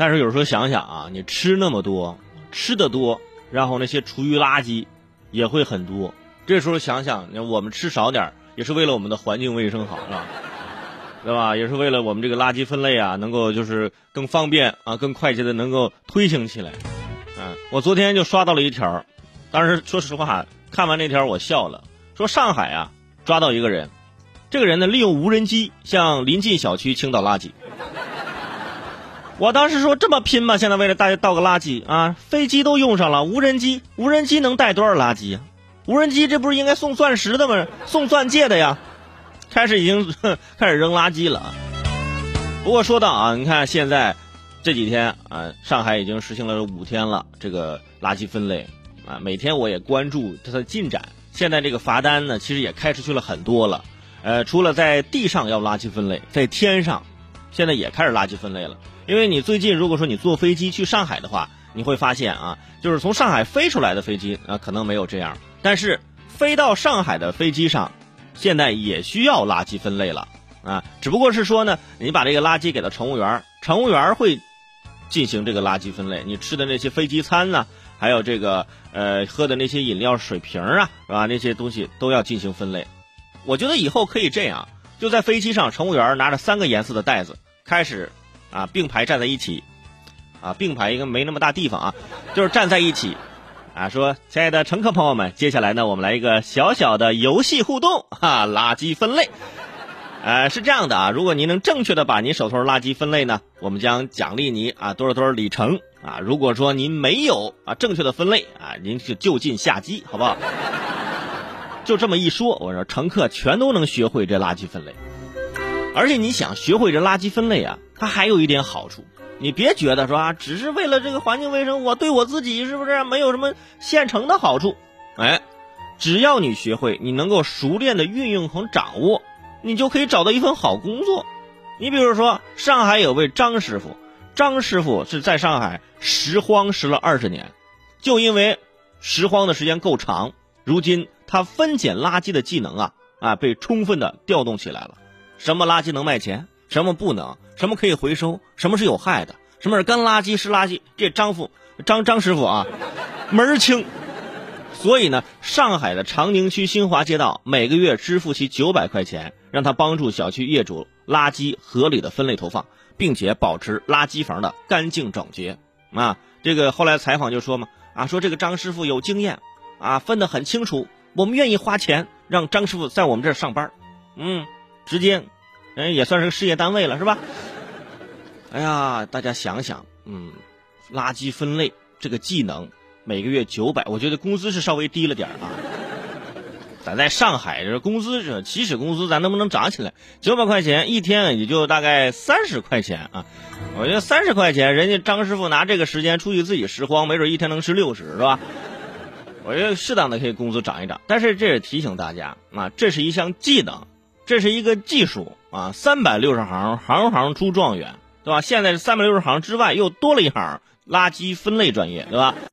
但是有时候想想啊，你吃那么多，吃的多，然后那些厨余垃圾也会很多。这时候想想，我们吃少点也是为了我们的环境卫生好，是吧？对吧？也是为了我们这个垃圾分类啊，能够就是更方便啊，更快捷的能够推行起来。嗯，我昨天就刷到了一条，当时说实话，看完那条我笑了。说上海啊，抓到一个人，这个人呢利用无人机向临近小区倾倒垃圾。我当时说这么拼吗？现在为了大家倒个垃圾啊，飞机都用上了，无人机，无人机能带多少垃圾啊？无人机这不是应该送钻石的吗？送钻戒的呀。开始已经 开始扔垃圾了，不过说到啊，你看现在这几天啊，上海已经实行了五天了，这个垃圾分类啊，每天我也关注它的进展。现在这个罚单呢，其实也开出去了很多了。呃，除了在地上要垃圾分类，在天上现在也开始垃圾分类了。因为你最近如果说你坐飞机去上海的话，你会发现啊，就是从上海飞出来的飞机啊，可能没有这样，但是飞到上海的飞机上。现在也需要垃圾分类了啊，只不过是说呢，你把这个垃圾给到乘务员，乘务员会进行这个垃圾分类。你吃的那些飞机餐呢，还有这个呃喝的那些饮料水瓶啊，是吧？那些东西都要进行分类。我觉得以后可以这样，就在飞机上，乘务员拿着三个颜色的袋子，开始啊并排站在一起，啊并排应该没那么大地方啊，就是站在一起。啊，说，亲爱的乘客朋友们，接下来呢，我们来一个小小的游戏互动哈，垃圾分类。呃，是这样的啊，如果您能正确的把您手头垃圾分类呢，我们将奖励你啊多少多少里程啊。如果说您没有啊正确的分类啊，您就就近下机，好不好？就这么一说，我说乘客全都能学会这垃圾分类，而且你想学会这垃圾分类啊，它还有一点好处。你别觉得说啊，只是为了这个环境卫生，我对我自己是不是没有什么现成的好处？哎，只要你学会，你能够熟练的运用和掌握，你就可以找到一份好工作。你比如说，上海有位张师傅，张师傅是在上海拾荒拾了二十年，就因为拾荒的时间够长，如今他分拣垃圾的技能啊啊被充分的调动起来了。什么垃圾能卖钱？什么不能？什么可以回收？什么是有害的？什么是干垃圾湿垃圾？这张夫张张师傅啊，门儿清。所以呢，上海的长宁区新华街道每个月支付其九百块钱，让他帮助小区业主垃圾合理的分类投放，并且保持垃圾房的干净整洁。啊，这个后来采访就说嘛，啊，说这个张师傅有经验，啊，分得很清楚，我们愿意花钱让张师傅在我们这儿上班。嗯，直接。人也算是个事业单位了，是吧？哎呀，大家想想，嗯，垃圾分类这个技能，每个月九百，我觉得工资是稍微低了点啊。咱在上海这工资是起始工资，咱能不能涨起来？九百块钱一天也就大概三十块钱啊。我觉得三十块钱，人家张师傅拿这个时间出去自己拾荒，没准一天能拾六十，是吧？我觉得适当的可以工资涨一涨，但是这也提醒大家啊，这是一项技能。这是一个技术啊，三百六十行，行行出状元，对吧？现在是三百六十行之外又多了一行垃圾分类专业，对吧？